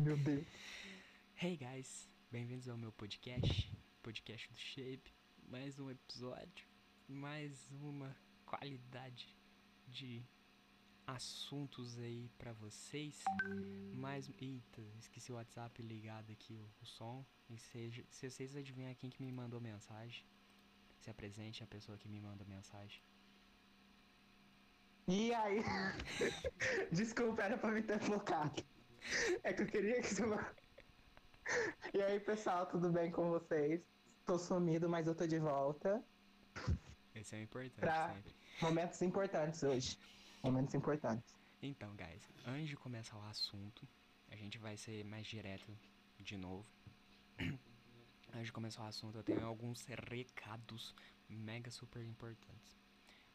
Meu Deus. Hey guys, bem-vindos ao meu podcast, podcast do Shape. Mais um episódio, mais uma qualidade de assuntos aí pra vocês. Mais. Eita, esqueci o WhatsApp ligado aqui, o, o som. E seja, se vocês adivinham quem que me mandou mensagem, se apresente a pessoa que me mandou mensagem. E aí? Desculpa, era pra me ter focado. É que eu queria que você. E aí, pessoal, tudo bem com vocês? Tô sumido, mas eu tô de volta. Esse é o importante Pra- sempre. Momentos importantes hoje. Momentos importantes. Então, guys, antes de começar o assunto, a gente vai ser mais direto de novo. Antes de começar o assunto, eu tenho alguns recados mega super importantes.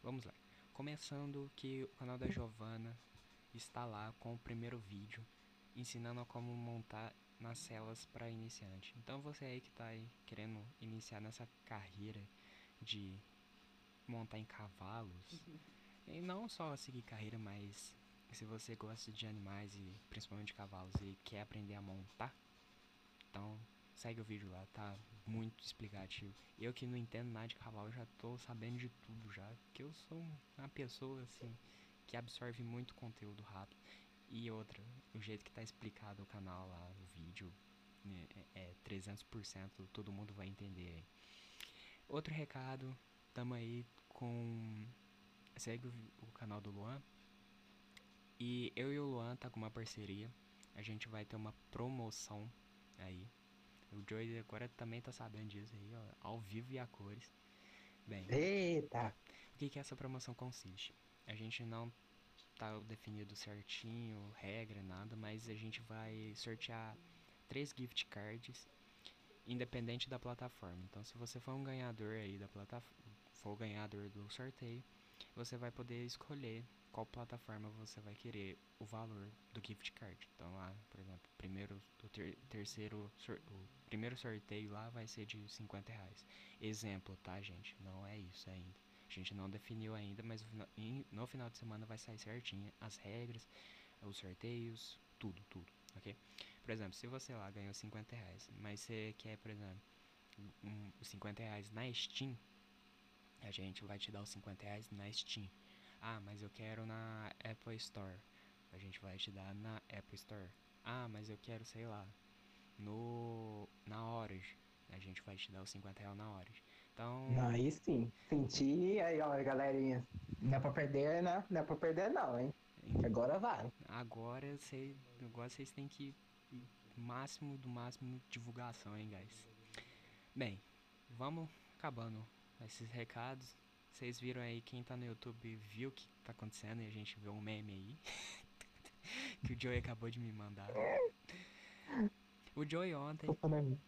Vamos lá. Começando que o canal da Giovana está lá com o primeiro vídeo ensinando como montar nas celas para iniciante. Então você aí que tá aí querendo iniciar nessa carreira de montar em cavalos, e não só seguir carreira, mas se você gosta de animais e principalmente de cavalos e quer aprender a montar, então segue o vídeo lá, tá muito explicativo. Eu que não entendo nada de cavalo já tô sabendo de tudo já, porque eu sou uma pessoa assim que absorve muito conteúdo rápido. E outra, o jeito que tá explicado o canal lá, o vídeo, né, é, é 300%, todo mundo vai entender. Outro recado, tamo aí com segue o, o canal do Luan. E eu e o Luan tá com uma parceria. A gente vai ter uma promoção aí. O Joey agora também tá sabendo disso aí, ó, ao vivo e a cores. Bem, Eita! o que que essa promoção consiste? A gente não tá definido certinho, regra, nada, mas a gente vai sortear três gift cards independente da plataforma. Então, se você for um ganhador aí da plataforma, for ganhador do sorteio, você vai poder escolher qual plataforma você vai querer o valor do gift card. Então, lá, por exemplo, primeiro, o ter- terceiro, o primeiro sorteio lá vai ser de 50 reais. Exemplo, tá, gente? Não é isso ainda. A gente não definiu ainda, mas no final de semana vai sair certinho as regras, os sorteios, tudo, tudo, ok? Por exemplo, se você lá ganhou 50 reais, mas você quer, por exemplo, um, os 50 reais na Steam, a gente vai te dar os 50 reais na Steam. Ah, mas eu quero na Apple Store. A gente vai te dar na Apple Store. Ah, mas eu quero, sei lá, no na Origin. A gente vai te dar os 50 reais na Origin. Então, Aí sim. Senti, aí, ó, galerinha. Não é pra perder, né? Não é pra perder, não, hein? Agora vai. Agora sei, agora vocês têm que máximo do máximo divulgação, hein, guys. Bem, vamos acabando esses recados. Vocês viram aí quem tá no YouTube viu o que tá acontecendo e a gente viu um meme aí que o Joey acabou de me mandar. O Joey ontem falando.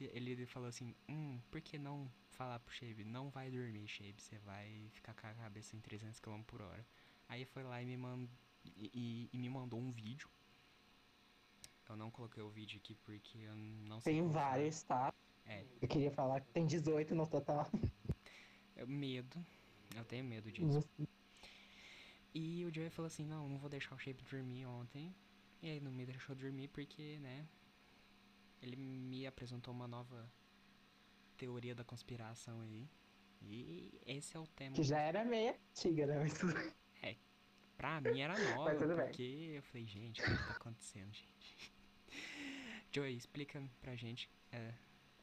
ele falou assim, hum, por que não falar pro Shabe, não vai dormir, Shabe, você vai ficar com a cabeça em 300 km por hora. Aí foi lá e me, mand... e, e- e me mandou um vídeo. Eu não coloquei o vídeo aqui porque eu não sei. Tem vários, tá? É, Eu queria falar que tem 18 no total. é medo. Eu tenho medo disso. E o Joey falou assim, não, não vou deixar o Shape dormir ontem. E aí não me deixou dormir porque, né? Ele me apresentou uma nova teoria da conspiração aí. E esse é o tema. Que já era meio antiga, né? Mas tudo bem. Pra mim era nova, tudo bem. porque eu falei, gente, o que tá acontecendo, gente? Joey, explica pra gente é,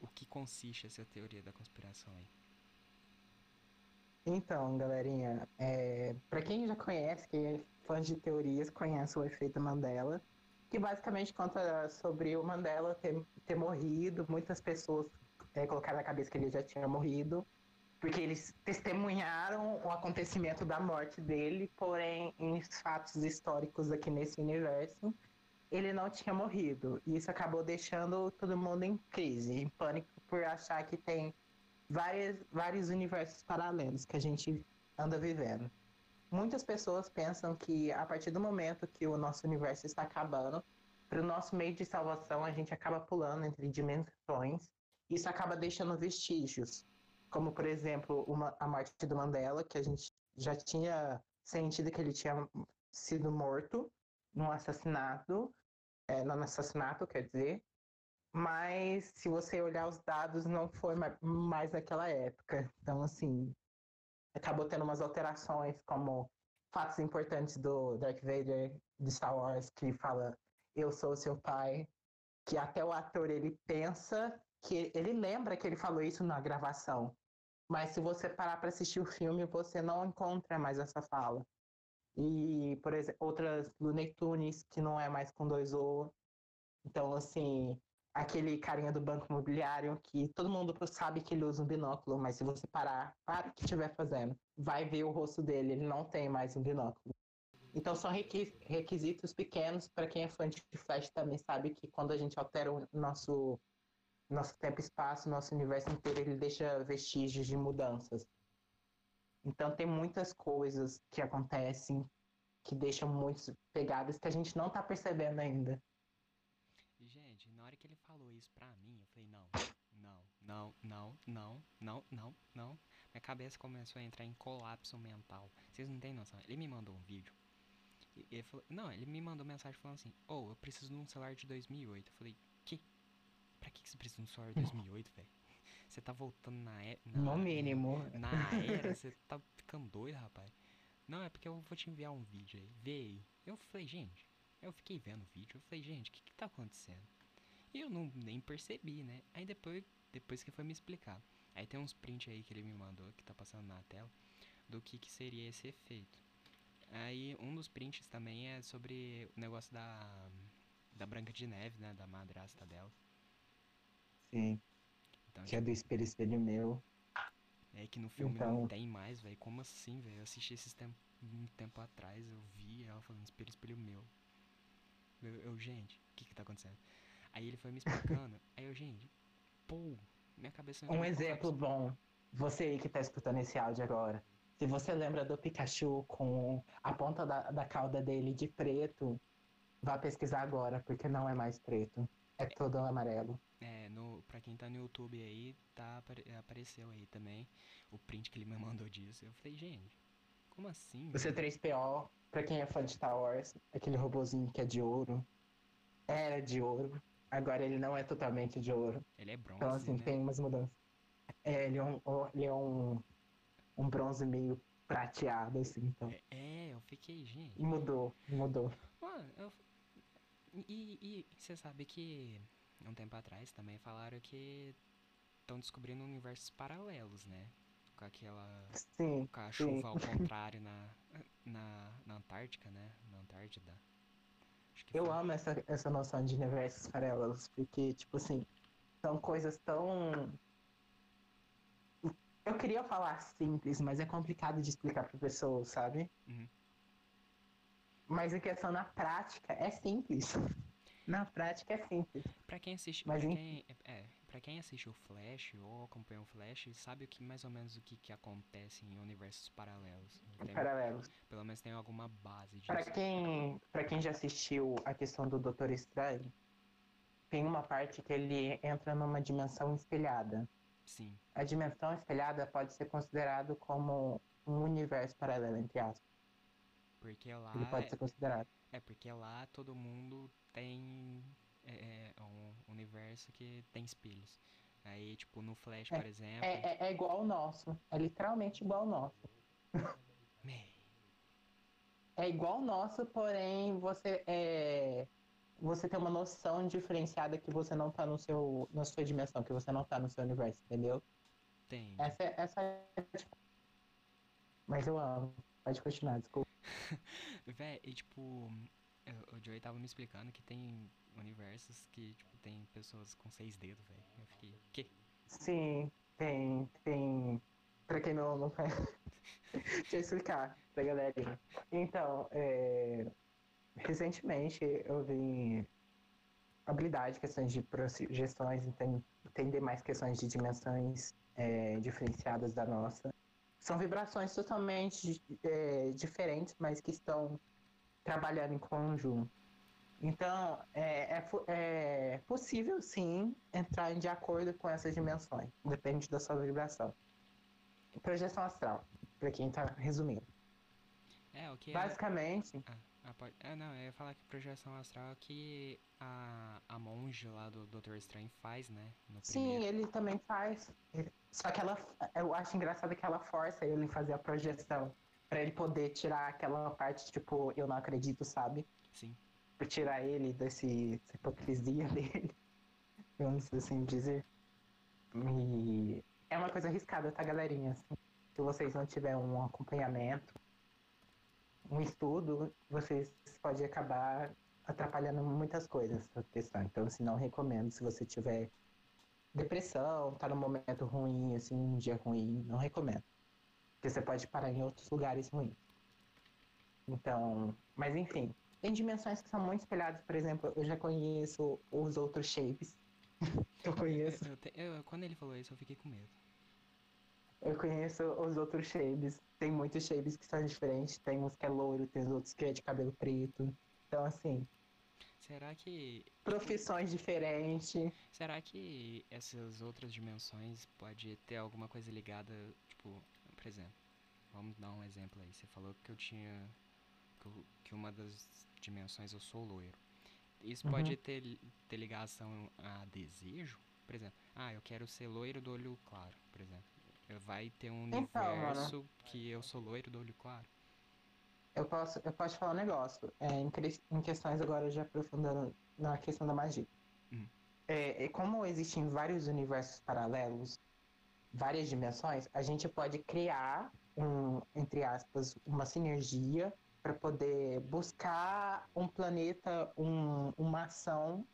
o que consiste essa teoria da conspiração aí. Então, galerinha, é, para quem já conhece, quem é fã de teorias, conhece o efeito Mandela, que basicamente conta sobre o Mandela ter, ter morrido, muitas pessoas é, na cabeça que ele já tinha morrido, porque eles testemunharam o acontecimento da morte dele, porém, em fatos históricos aqui nesse universo, ele não tinha morrido. E isso acabou deixando todo mundo em crise, em pânico, por achar que tem várias, vários universos paralelos que a gente anda vivendo. Muitas pessoas pensam que a partir do momento que o nosso universo está acabando, para o nosso meio de salvação, a gente acaba pulando entre dimensões. Isso acaba deixando vestígios, como por exemplo uma, a morte do Mandela, que a gente já tinha sentido que ele tinha sido morto num assassinato, é, no assassinato, quer dizer. Mas se você olhar os dados, não foi mais naquela época. Então, assim, acabou tendo umas alterações, como fatos importantes do Darth Vader de Star Wars, que fala eu sou seu pai, que até o ator ele pensa que ele lembra que ele falou isso na gravação. Mas se você parar para assistir o filme, você não encontra mais essa fala. E, por exemplo, outras Looney Tunes, que não é mais com dois O. Então, assim, aquele carinha do banco imobiliário que todo mundo sabe que ele usa um binóculo, mas se você parar, para o que estiver fazendo, vai ver o rosto dele, ele não tem mais um binóculo. Então são requisitos pequenos para quem é fã de Flash também sabe que quando a gente altera o nosso nosso tempo e espaço, nosso universo inteiro, ele deixa vestígios de mudanças. Então tem muitas coisas que acontecem que deixam muitas pegadas que a gente não está percebendo ainda. Gente, na hora que ele falou isso pra mim, eu falei, não, não, não, não, não, não, não, não. Minha cabeça começou a entrar em colapso mental. Vocês não têm noção. Ele me mandou um vídeo. Ele falou, não, ele me mandou mensagem falando assim, oh, eu preciso de um celular de 2008. Eu falei, que? Que, que você precisa de um celular de 2008, velho? Você tá voltando na era. No mínimo. Na era, você tá ficando doido, rapaz. Não, é porque eu vou te enviar um vídeo aí. Vê aí. Eu falei, gente, eu fiquei vendo o vídeo, eu falei, gente, o que que tá acontecendo? E eu não nem percebi, né? Aí depois, depois que foi me explicar. Aí tem uns prints aí que ele me mandou, que tá passando na tela, do que que seria esse efeito. Aí um dos prints também é sobre o negócio da da Branca de Neve, né, da madrasta dela. Sim. Então, que tipo, é do espelho espelho meu. É que no filme então... não tem mais, velho. Como assim, velho? Eu assisti esses tempo, um tempo atrás, eu vi ela falando espelho espelho meu. Eu, eu gente, o que que tá acontecendo? Aí ele foi me explicando. aí eu, gente, pô, minha cabeça... Um exemplo bom. Você aí que tá escutando esse áudio agora. Se você lembra do Pikachu com a ponta da, da cauda dele de preto, vá pesquisar agora, porque não é mais preto. É todo amarelo. No, pra quem tá no YouTube aí, tá, apareceu aí também o print que ele me mandou disso. Eu falei, gente, como assim? O C3PO, pra quem é fã de Star Wars, aquele robozinho que é de ouro. Era de ouro. Agora ele não é totalmente de ouro. Ele é bronze. Então, assim, né? tem umas mudanças. É, ele é um, ele é um, um bronze meio prateado, assim, então. É, é eu fiquei, gente. Mudou, mudou. Mano, eu. E você sabe que um tempo atrás também falaram que estão descobrindo universos paralelos, né? Com aquela. Sim. Com a chuva sim. ao contrário na, na, na Antártica, né? Na Antártida. Eu foi. amo essa, essa noção de universos paralelos, porque, tipo assim, são coisas tão. Eu queria falar simples, mas é complicado de explicar para pessoas, sabe? Uhum. Mas a questão na prática é simples. Na prática é simples. Pra quem assiste. Pra, quem, é, pra quem assiste o Flash ou acompanha o Flash, sabe o que mais ou menos o que, que acontece em universos paralelos. Tem, paralelos. Pelo menos tem alguma base disso. Pra quem, pra quem já assistiu a questão do Doutor Estranho, tem uma parte que ele entra numa dimensão espelhada. Sim. A dimensão espelhada pode ser considerado como um universo paralelo, entre aspas. Porque lá. Ele pode ser considerado. É, porque lá todo mundo tem é, é, um universo que tem espelhos. Aí, tipo, no Flash, é, por exemplo. É, é, é, igual ao nosso. É literalmente igual ao nosso. é igual ao nosso, porém você é. Você tem uma noção diferenciada que você não tá no seu, na sua dimensão, que você não tá no seu universo, entendeu? Tem. Essa, essa é Mas eu amo. Pode continuar, desculpa. Véi, e tipo, o Joey tava me explicando que tem universos que, tipo, tem pessoas com seis dedos, velho. Eu fiquei, quê? Sim, tem, tem. Pra quem não, não faz. Deixa eu explicar pra galera. Então, é... recentemente eu vi habilidade, questões de projeções, entender mais questões de dimensões é, diferenciadas da nossa. São vibrações totalmente é, diferentes, mas que estão trabalhando em conjunto. Então, é, é, é, possível sim entrar de acordo com essas dimensões, depende da sua vibração. Projeção astral, para quem está resumindo. É, o que Basicamente, é... ah, pode... ah, não, eu ia falar que projeção astral é que a, a monge lá do Doutor Estranho faz, né? Sim, ele também faz. Só que ela, eu acho engraçado que ela força ele fazer a projeção. Pra ele poder tirar aquela parte, tipo, eu não acredito, sabe? Sim. Por tirar ele desse, dessa hipocrisia dele. Vamos assim dizer. E é uma coisa arriscada, tá, galerinha? Assim, se vocês não tiverem um acompanhamento, um estudo, vocês podem acabar atrapalhando muitas coisas essa questão. Então, assim, não recomendo se você tiver depressão, tá num momento ruim, assim, um dia ruim, não recomendo. Porque você pode parar em outros lugares ruins. Então, mas enfim, tem dimensões que são muito espelhadas, por exemplo, eu já conheço os outros shapes. eu conheço. Eu te- eu- quando ele falou isso, eu fiquei com medo. Eu conheço os outros shapes. Tem muitos shapes que são diferentes. Tem uns que é loiro, tem os outros que é de cabelo preto. Então, assim, Será que. profissões diferentes. Será que essas outras dimensões pode ter alguma coisa ligada, tipo, por exemplo, vamos dar um exemplo aí. Você falou que eu tinha. que, eu- que uma das dimensões eu sou loiro. Isso Uhum. pode ter, ter ligação a desejo? Por exemplo, ah, eu quero ser loiro do olho claro, por exemplo. Vai ter um Então, mano. universo que eu sou loiro do olho claro. Eu posso, eu posso falar um negócio. É, em, em questões agora já aprofundando na questão da magia. Hum. É, e como existem vários universos paralelos, várias dimensões, a gente pode criar um, entre aspas, uma sinergia para poder buscar um planeta, um- uma ação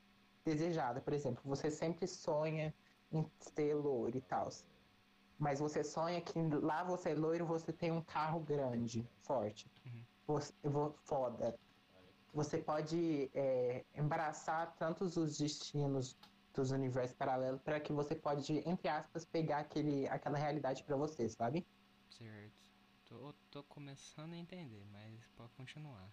desejada. Por exemplo, você sempre sonha em ser loiro e tal. Mas você sonha que lá você é loiro, você tem um carro grande, forte. Uhum. Você, vo- foda. Você pode é, embaraçar tantos os destinos dos universos paralelos para que você pode, entre aspas, pegar aquele, aquela realidade para você, sabe? Certo. Tô, tô começando a entender, mas pode continuar.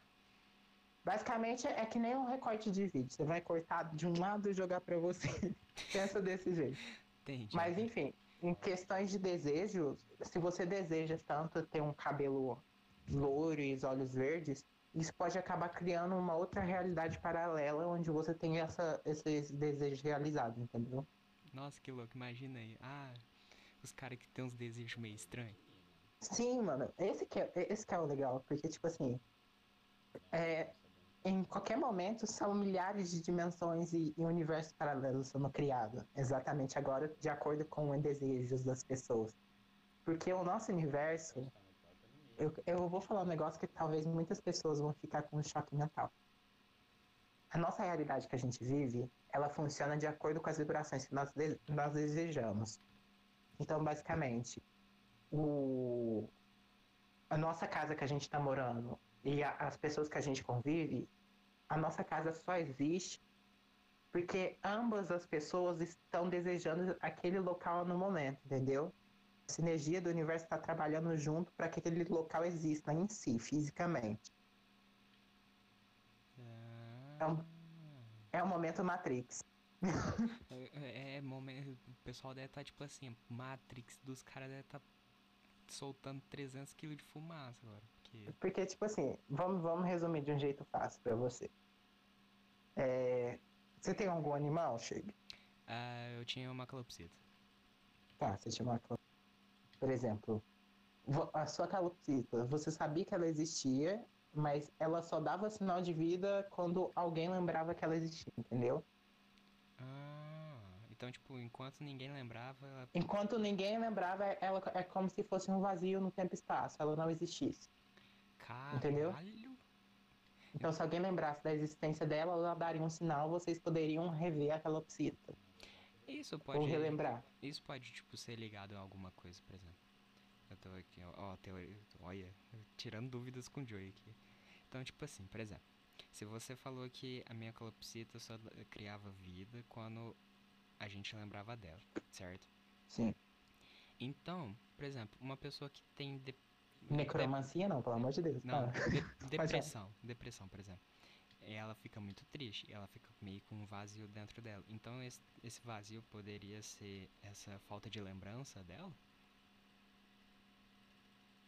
Basicamente é que nem um recorte de vídeo. Você vai cortar de um lado e jogar para você. Pensa desse jeito. Entendi. Mas enfim, em questões de desejo, se você deseja tanto ter um cabelo loiro e os olhos verdes, isso pode acabar criando uma outra realidade paralela onde você tem essa, esses desejos realizados, entendeu? Nossa, que louco, imagina aí. Ah, os caras que tem uns desejos meio estranhos. Sim, mano, esse que é, esse que é o legal, porque, tipo assim, é, em qualquer momento são milhares de dimensões e, e universos paralelos sendo criados, exatamente agora, de acordo com os desejos das pessoas. Porque o nosso universo, eu, eu vou falar um negócio que talvez muitas pessoas vão ficar com um choque mental. A nossa realidade que a gente vive, ela funciona de acordo com as vibrações que nós, de- nós desejamos. Então, basicamente, o, a nossa casa que a gente está morando e a- as pessoas que a gente convive, a nossa casa só existe porque ambas as pessoas estão desejando aquele local no momento, entendeu? Sinergia do universo está trabalhando junto para que aquele local exista em si, fisicamente. Ah, Então- É o momento Matrix. é, é momento. O pessoal deve estar tipo assim, Matrix dos caras deve estar soltando 300 kg de fumaça agora. Porque. Porque, tipo assim, vamos, vamos resumir de um jeito fácil para você. É, você tem algum animal, Chega? Ah, eu tinha uma calopsita. Tá, você tinha uma cal- Por exemplo, a sua calopsita, você sabia que ela existia, mas ela só dava sinal de vida quando alguém lembrava que ela existia, entendeu? Ah, então, tipo, enquanto ninguém lembrava, ela. Enquanto ninguém lembrava, ela é como se fosse um vazio no tempo e espaço, ela não existisse. Entendeu? Caralho! Então, se alguém lembrasse da existência dela, ela daria um sinal, vocês poderiam rever a calopsita, Isso ou pode. relembrar. Isso pode, tipo, ser ligado a alguma coisa, por exemplo. Eu tô aqui, ó, ó, teoria. Olha, tirando dúvidas com o Joey aqui. Então, tipo assim, por exemplo, se você falou que a minha calopsita só criava vida quando a gente lembrava dela, certo? Sim. Então, por exemplo, uma pessoa que tem de- Necromancia não, pelo amor de Deus. Não, de- depressão. Depressão, por exemplo. Ela fica muito triste, ela fica meio com um vazio dentro dela. Então esse, vazio poderia ser essa falta de lembrança dela?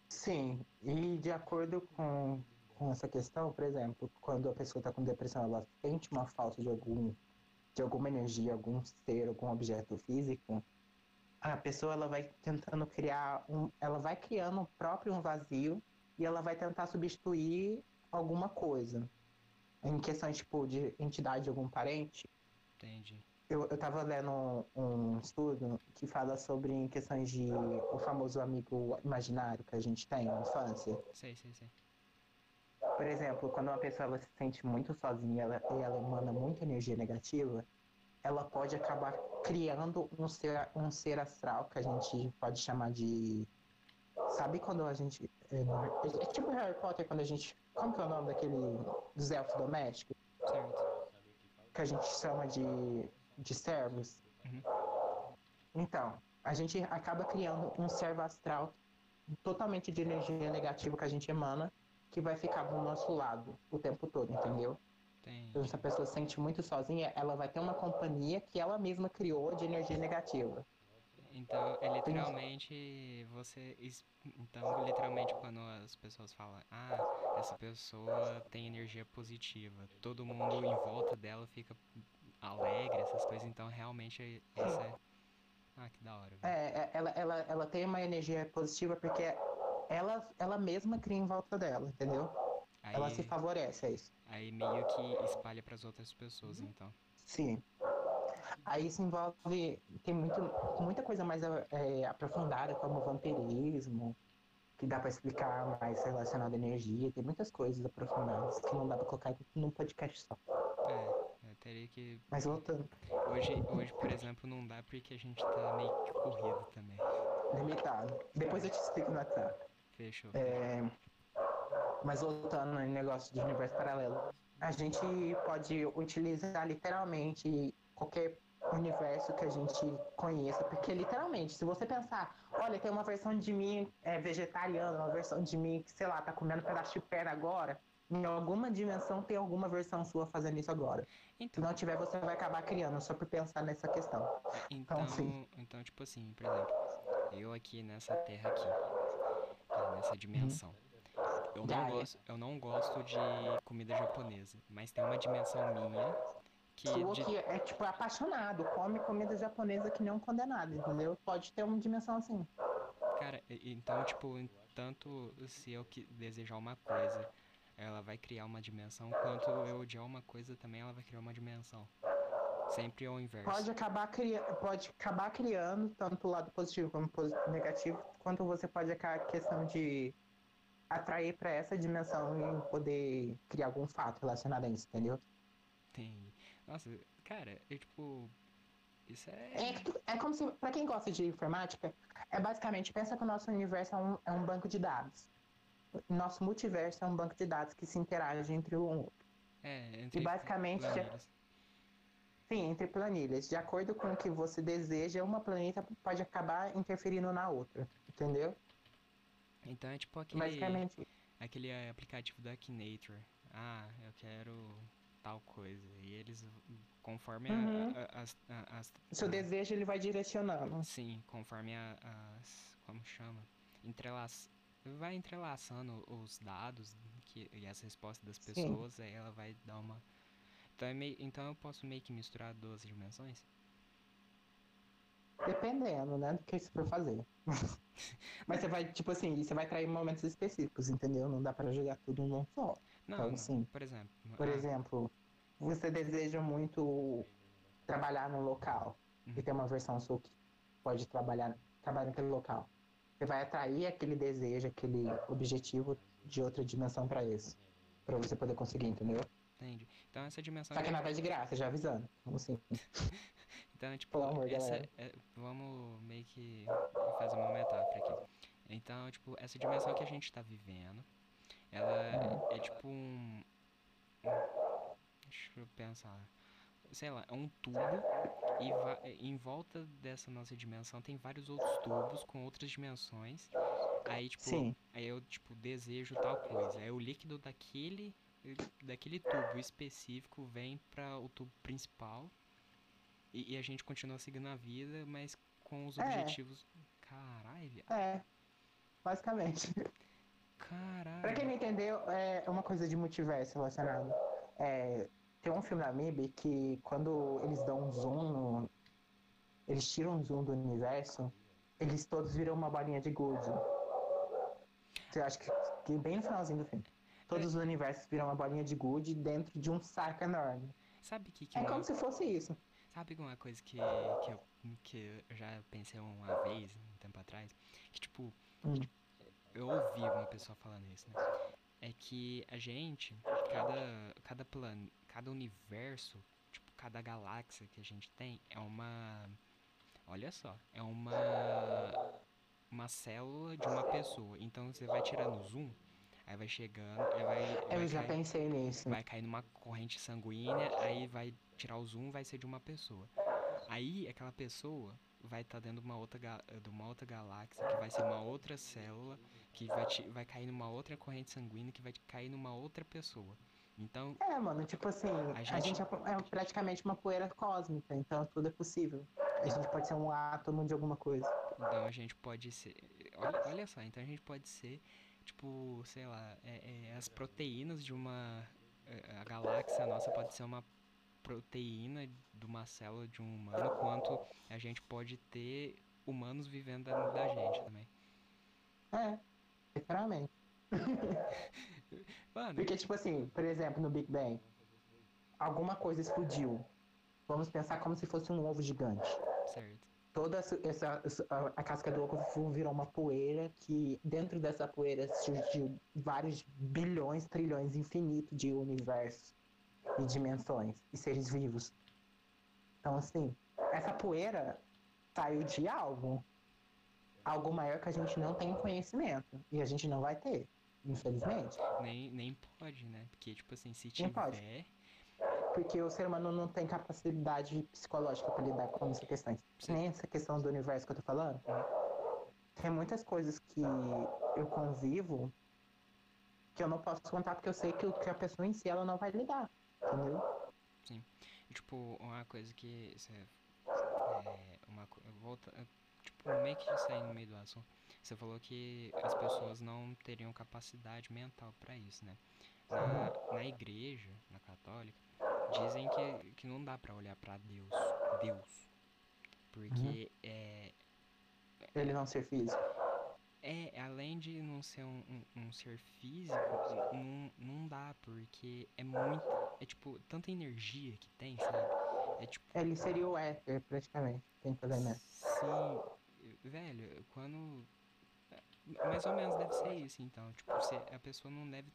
Sim, e de acordo com com essa questão, por exemplo, quando a pessoa está com depressão, ela sente uma falta de algum de alguma energia, algum ser, algum objeto físico, a pessoa ela vai tentando criar um, ela vai criando próprio um vazio e ela vai tentar substituir alguma coisa. Em questões tipo de entidade de algum parente. Entendi. Eu, eu tava lendo um, um estudo que fala sobre questões de o famoso amigo imaginário que a gente tem na infância. Sei, sei, sei. Por exemplo, quando uma pessoa se sente muito sozinha ela, e ela emana muita energia negativa, ela pode acabar criando um ser, um ser astral que a gente pode chamar de. Sabe quando a gente. É, é tipo Harry Potter, quando a gente. Como que é o nome daquele. dos elfos domésticos? Certo. Que a gente chama de. de servos. Uhum. Então, a gente acaba criando um servo astral totalmente de energia negativa que a gente emana, que vai ficar do nosso lado o tempo todo, entendeu? Entendi. Então, se a pessoa se sente muito sozinha, ela vai ter uma companhia que ela mesma criou de energia negativa. Então, é literalmente você. Então, literalmente, quando as pessoas falam, ah, essa pessoa tem energia positiva, todo mundo em volta dela fica alegre, essas coisas, então realmente essa é. Ah, que da hora. É, é, ela, ela, ela tem uma energia positiva porque ela, ela mesma cria em volta dela, entendeu? Aí, Ela se favorece a isso. aí meio que espalha pras outras pessoas, então. Sim. Aí isso envolve. Tem muito, muita coisa mais é, aprofundada, como vampirismo, que dá pra explicar mais relacionado à energia. Tem muitas coisas aprofundadas que não dá pra colocar num podcast só. É, eu teria que. Mas voltando, Hoje, hoje, por exemplo, não dá porque a gente tá meio que corrido também. limitado. Depois eu te explico no WhatsApp. Fechou. É, mas voltando no negócio de universo paralelo, a gente pode utilizar literalmente qualquer universo que a gente conheça, porque literalmente, se você pensar, olha, tem uma versão de mim é, vegetariana, uma versão de mim que, sei lá, tá comendo um pedaço de perna agora, em alguma dimensão tem alguma versão sua fazendo isso agora. Se Então, não tiver, você vai acabar criando, só por pensar nessa questão. Então, sim. então, tipo assim, por exemplo, eu aqui nessa terra aqui, é, nessa dimensão, eu não, gosto, eu não gosto de comida japonesa, mas tem uma dimensão minha que de- que é, tipo, apaixonado, come comida japonesa que um condenado, entendeu? Pode ter uma dimensão assim. cara, então, tipo, tanto se eu que desejar uma coisa, ela vai criar uma dimensão, quanto eu odiar uma coisa também, ela vai criar uma dimensão. Sempre ao inverso. Pode acabar, cria... pode acabar criando tanto o lado positivo como o negativo, quanto você pode acabar a questão de atrair para essa dimensão e poder criar algum fato relacionado a isso, entendeu? Tem. Nossa, cara, é tipo. Isso é. É, é como se, para quem gosta de informática, é basicamente, pensa que o nosso universo é um, é um banco de dados. O Nosso multiverso é um banco de dados que se interage entre um outro. É, entre basicamente, já- planilhas. Sim, entre planilhas. De acordo com o que você deseja, uma planeta pode acabar interferindo na outra, entendeu? Então é tipo aquele, Basicamente, aquele aplicativo da Akinator. Ah, eu quero tal coisa. E eles, conforme Uhum. a- as, a- as- seu desejo ele vai direcionando. Sim, conforme a- as. Como chama? Entrelaça. Vai entrelaçando os dados que, e as respostas das Sim. pessoas, aí ela vai dar uma. Então, é meio, então eu posso meio que misturar duas dimensões? Dependendo, né, do que você for fazer. Mas você vai, tipo assim, você vai trair momentos específicos, entendeu? Não dá pra jogar tudo num só. Não, Então, não, sim. por exemplo. Por ah, exemplo, você deseja muito trabalhar num local Uhum. e tem uma versão sua que pode trabalhar, trabalhar naquele local. Você vai atrair aquele desejo, aquele objetivo de outra dimensão pra isso. Pra você poder conseguir, entendeu? Entendi. Então essa dimensão. Só que nada é de graça, já avisando. Como assim? Então, tipo, Pelo amor, essa, é- vamos meio que fazer uma metáfora aqui. Então, tipo, essa dimensão que a gente tá vivendo, ela é, é tipo um, Deixa eu pensar. Sei lá, é um tubo e va- em volta dessa nossa dimensão tem vários outros tubos com outras dimensões. Aí, tipo, Sim. aí eu, tipo, desejo tal coisa. Aí o líquido daquele daquele tubo específico vem para o tubo principal e, e a gente continua seguindo a vida, mas com os É. objetivos. Caralho, viado. É. Basicamente. Caralho. Pra quem não entendeu, é uma coisa de multiverso relacionado. É, tem um filme da MIB que quando eles dão um zoom no, Eles tiram um zoom do universo, eles todos viram uma bolinha de gude. Você acha que, que bem no finalzinho do filme. Todos os universos viram uma bolinha de gude dentro de um saco enorme. Sabe que, que É como se fosse isso. Sabe uma coisa que, que, eu, que eu já pensei uma vez, um tempo atrás? Que, tipo, Hum. Eu ouvi uma pessoa falando isso, né? É que a gente, cada, cada plano, cada universo, tipo, cada galáxia que a gente tem é uma. Olha só, é uma. Uma célula de uma pessoa. Então você vai tirando zoom, aí vai chegando, aí vai. Eu vai já cair- pensei nisso. vai cair numa corrente sanguínea, aí vai tirar o zoom, vai ser de uma pessoa. Aí aquela pessoa vai estar dentro de uma outra de uma outra galáxia, que vai ser uma outra célula, que vai ti- vai cair numa outra corrente sanguínea, que vai cair numa outra pessoa. Então, É, mano, tipo assim, a A gente, gente- é é praticamente uma poeira cósmica, então tudo é possível. A gente pode ser um átomo de alguma coisa. então a gente pode ser, olha, olha só, então a gente pode ser tipo, sei lá, é- é as proteínas de uma é, a galáxia nossa pode ser uma proteína de uma célula de um humano, quanto a gente pode ter humanos vivendo dentro da gente também. É, literalmente. Mano, Porque, tipo assim, por exemplo, no Big Bang, alguma coisa explodiu. Vamos pensar como se fosse um ovo gigante. certo. Toda essa, essa- essa- a- a casca do ovo virou uma poeira que dentro dessa poeira surgiu vários bilhões, trilhões, infinito de universos e dimensões e seres vivos. Então, assim, essa poeira saiu de algo. Algo maior que a gente não tem conhecimento. E a gente não vai ter, infelizmente. Nem, nem pode, né? Porque, tipo assim, se Nem pode. tiver. Porque o ser humano não tem capacidade psicológica para lidar com essas questões. Sim. Nem essa questão do universo que eu tô falando. Tem muitas coisas que eu convivo que eu não posso contar porque eu sei que, que a pessoa em si ela não vai lidar. Entendeu? E, tipo, uma coisa que. Cê, é, uma co- volta, meio que saindo no meio do assunto. Você falou que as pessoas não teriam capacidade mental pra isso, né? Na, na igreja, na católica, dizem que, que não dá pra olhar pra Deus. Deus. Porque é, Ele não ser físico. É, além de não ser um, um, um ser físico, não, não dá, porque é muito. É tipo, tanta energia que tem, sabe? É tipo. Ele seria o éter, praticamente. Tem que fazer mesmo. Sim, velho, quando. Mais ou menos deve ser isso, então. Tipo, se a pessoa não deve.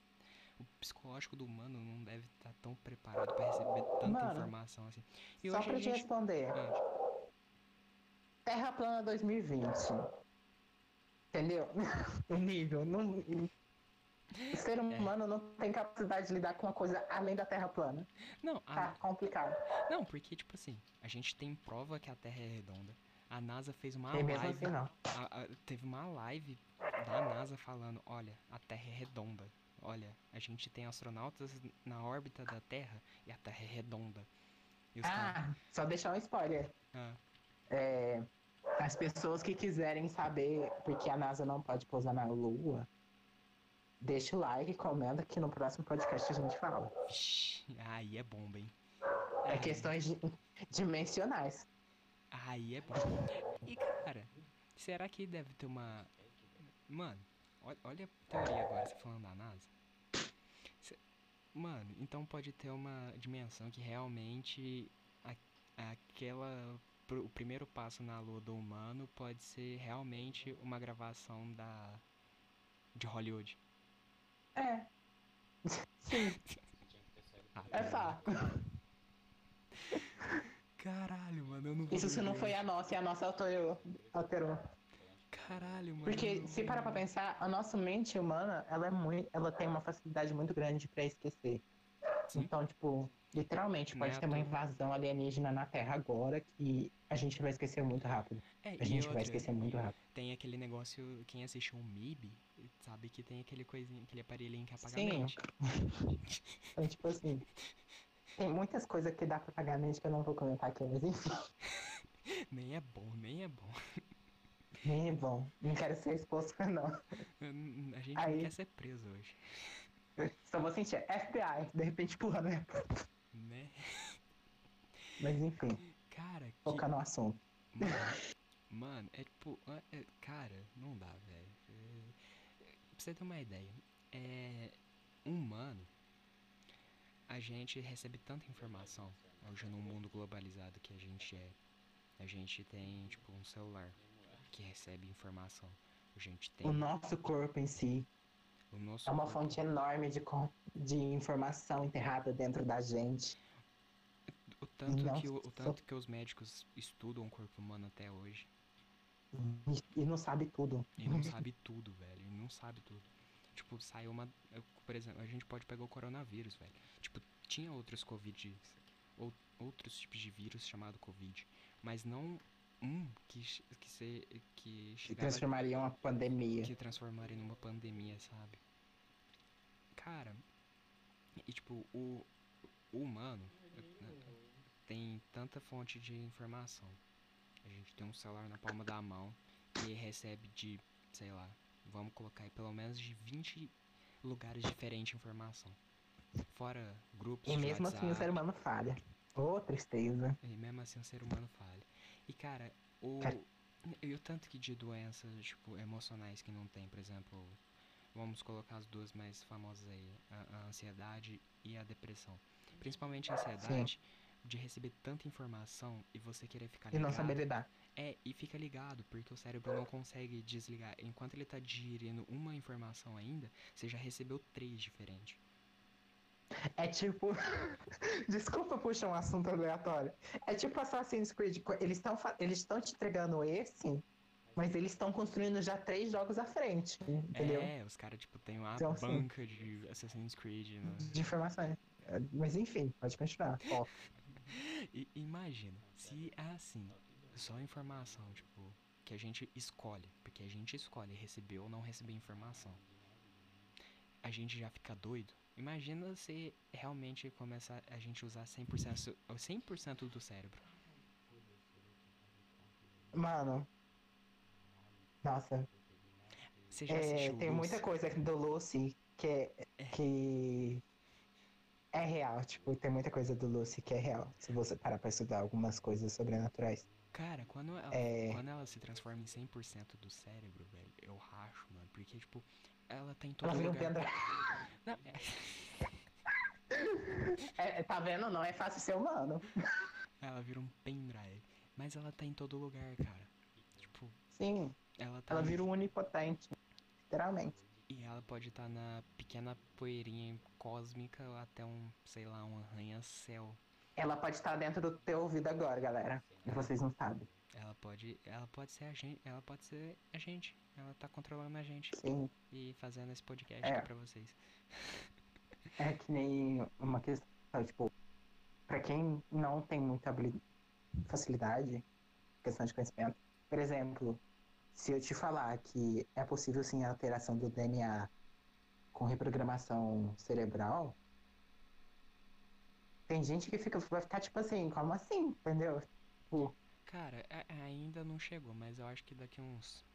O psicológico do humano não deve estar tão preparado pra receber tanta Mano, informação assim. E Só hoje pra a te gente. responder. Ah, Terra plana 2020. Entendeu? o nível. Não... O ser humano não tem capacidade de lidar com uma coisa além da Terra plana. não, a, Tá complicado. não, porque, tipo assim, a gente tem prova que a Terra é redonda. A NASA fez uma e live. assim a- a- teve uma live da NASA falando, olha, a Terra é redonda. Olha, a gente tem astronautas na órbita da Terra e a Terra é redonda. E os caras. Ah, só deixar um spoiler. Ah, É, as pessoas que quiserem saber porque a NASA não pode pousar na Lua, deixa o like, comenta que no próximo podcast a gente fala. aí é bomba, hein? É Aí- questões di- dimensionais. Aí é bom. E cara, será que deve ter uma. Mano, olha, olha a teoria agora, você falando da NASA. Cê- Mano, então pode ter uma dimensão que realmente a- aquela. O primeiro passo na lua do humano pode ser realmente uma gravação da. de Hollywood. É. Sim, Ah, é tá. fato. Caralho, mano, eu não Isso se não foi a nossa e a nossa alterou. alterou. Caralho, mano. Porque se parar pra pensar, a nossa mente humana, ela é muito, ela tem uma facilidade muito grande pra esquecer. Sim. Então, tipo, literalmente é pode à ter uma invasão alienígena na Terra agora que a gente vai esquecer muito rápido. É, A gente vai outra, esquecer muito rápido. Tem aquele negócio, quem assistiu o MIB, sabe que tem aquele coisinho, aquele aparelhinho que apaga Sim. a mente. Então, tipo assim, tem muitas coisas que dá pra pagar mente que eu não vou comentar aqui, mas enfim. Nem é bom, nem é bom. Nem bom. Não quero ser exposto, não. A gente Aí- não quer ser preso hoje. Só vou sentir FBI, de repente pulando. né? Né? Mas enfim, Cara, que. focar no assunto. Mano, mano, é tipo. é- é- cara, não dá, velho. É, pra você ter uma ideia, é. Humano. A gente recebe tanta informação. Hoje num mundo globalizado que a gente é. A gente tem, tipo, um celular que recebe informação. A gente tem O nosso corpo em si o nosso é uma corpo. fonte enorme de, de informação enterrada dentro da gente. O tanto, Nossa, que, o, o só- tanto que os médicos estudam o corpo humano até hoje. E, e não sabe tudo. E não sabe tudo, velho. E não sabe tudo. Tipo, saiu uma. Por exemplo, a gente pode pegar o coronavírus, velho. Tipo, tinha outros Covid. Ou, outros tipos de vírus chamado Covid. Mas não um que, que, se, que Que transformaria uma pandemia. Que transformaria numa pandemia, sabe? Cara. E tipo, o, o humano eh, tem tanta fonte de informação. A gente tem um celular na palma da mão e recebe de, sei lá, vamos colocar aí pelo menos de 20 lugares diferentes de informação. Fora grupos E mesmo assim o WhatsApp, ser humano falha. Ô, tristeza. e mesmo assim o ser humano falha. E cara, o. Cara- E o tanto que de doenças, tipo, emocionais que não tem, por exemplo, vamos colocar as duas mais famosas aí, a, a ansiedade e a depressão. Principalmente a ansiedade, de receber tanta informação e você querer ficar E não ligado. saber lidar. É, e fica ligado, porque o cérebro não consegue desligar. Enquanto ele tá digerindo uma informação ainda, você já recebeu três diferentes. É tipo. Desculpa puxar um assunto aleatório. É tipo Assassin's Creed. Eles estão eles estão te entregando esse, mas eles estão construindo já três jogos à frente. Entendeu? É, os caras, tipo, tem uma Então, assim- banca de Assassin's Creed, né? De informações. Mas enfim, pode continuar. Ó, E imagina, se é assim, só informação, tipo, que a gente escolhe, porque a gente escolhe receber ou não receber informação. A gente já fica doido. Imagina se realmente começar a gente usar 100%, o 100% do cérebro. mano. Nossa, Você já é, assistiu tem Lucy? muita coisa do Lucy que é, que é real. Tipo, tem muita coisa do Lucy que é real. Se você parar pra estudar algumas coisas sobrenaturais. Cara, quando ela, É. quando ela se transforma em 100% do cérebro, velho, eu racho, mano. Porque, tipo, ela tá em todo Ela vira um lugar. pendrive. Não, é- É, tá vendo? Não é fácil ser humano. ela vira um pendrive. Mas ela tá em todo lugar, cara. Tipo, Sim, ela tá. ela vira um onipotente. Literalmente. E ela pode estar na pequena poeirinha cósmica até um, sei lá, um arranha-céu. Ela pode estar dentro do teu ouvido agora, galera. E vocês não sabem. Ela pode. Ela pode ser a gente. Ela pode ser a gente. Ela tá controlando a gente Sim. e fazendo esse podcast É. aqui pra vocês. É que nem uma questão, tipo, pra quem não tem muita facilidade, questão de conhecimento, por exemplo, se eu te falar que é possível sim a alteração do DNA com reprogramação cerebral, tem gente que fica, vai ficar tipo assim, como assim, entendeu? Tipo, Cara, a- ainda não chegou, mas eu acho que daqui uns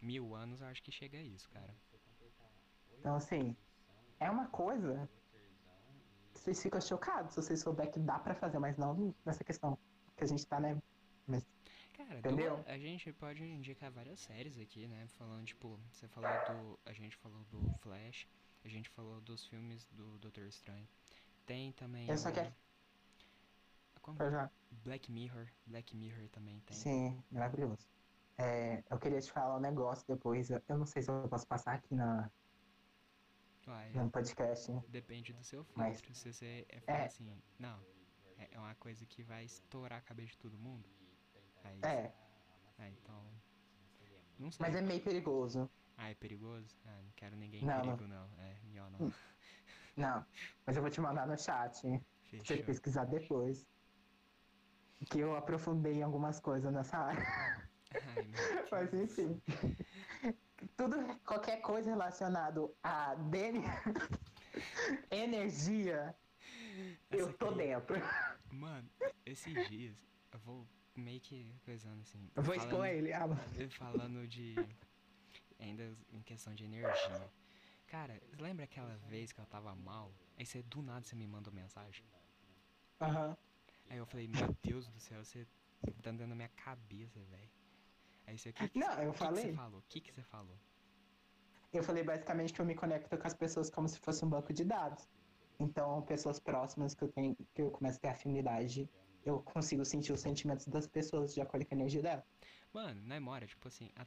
mil anos eu acho que chega a isso, cara. então assim, é uma coisa. Vocês ficam chocados se vocês souberem que dá pra fazer, mas não nessa questão que a gente tá, né? Cara, Entendeu? duas- a gente pode indicar várias séries aqui, né? Falando, tipo, você falou do. A gente falou do Flash, a gente falou dos filmes do Doutor Estranho. Tem também. Só o- quero- Como? Já. Black Mirror. Black Mirror também tem. Sim, maravilhoso. É, eu queria te falar um negócio depois. Eu, não sei se eu posso passar aqui na, Uai, no podcast. né? depende do seu filtro. Mas- Se você é, falar É. assim, não, é, é uma coisa que vai estourar a cabeça de todo mundo. Aí, É, é, então. Não sei. mas é meio perigoso. Ah, é perigoso? Ah, não quero ninguém em Não, não. perigo, não. É, melhor não. Não, mas eu vou te mandar no chat. pra você Fechou. pesquisar depois. Que eu aprofundei em algumas coisas nessa área. Ai, Mas enfim. Tudo, qualquer coisa relacionado a DNA, energia, eu Essa tô cri- dentro. Mano, esses dias, eu vou meio que coisando assim. Eu vou falando- expor ele. Ah, mano. Falando de. Ainda em questão de energia. Cara, lembra aquela vez que eu tava mal? Aí você do nada você me mandou mensagem. Aham. Aí eu falei, meu Deus do céu, você tá andando na minha cabeça, velho. Aí você, que, que, Não, eu que que falei. você falou? O que, que você falou? Eu falei basicamente que eu me conecto com as pessoas como se fosse um banco de dados. Então, pessoas próximas que eu tenho, que eu começo a ter afinidade, eu consigo sentir os sentimentos das pessoas de acordo com a energia dela. Mano, nós mora, tipo assim, a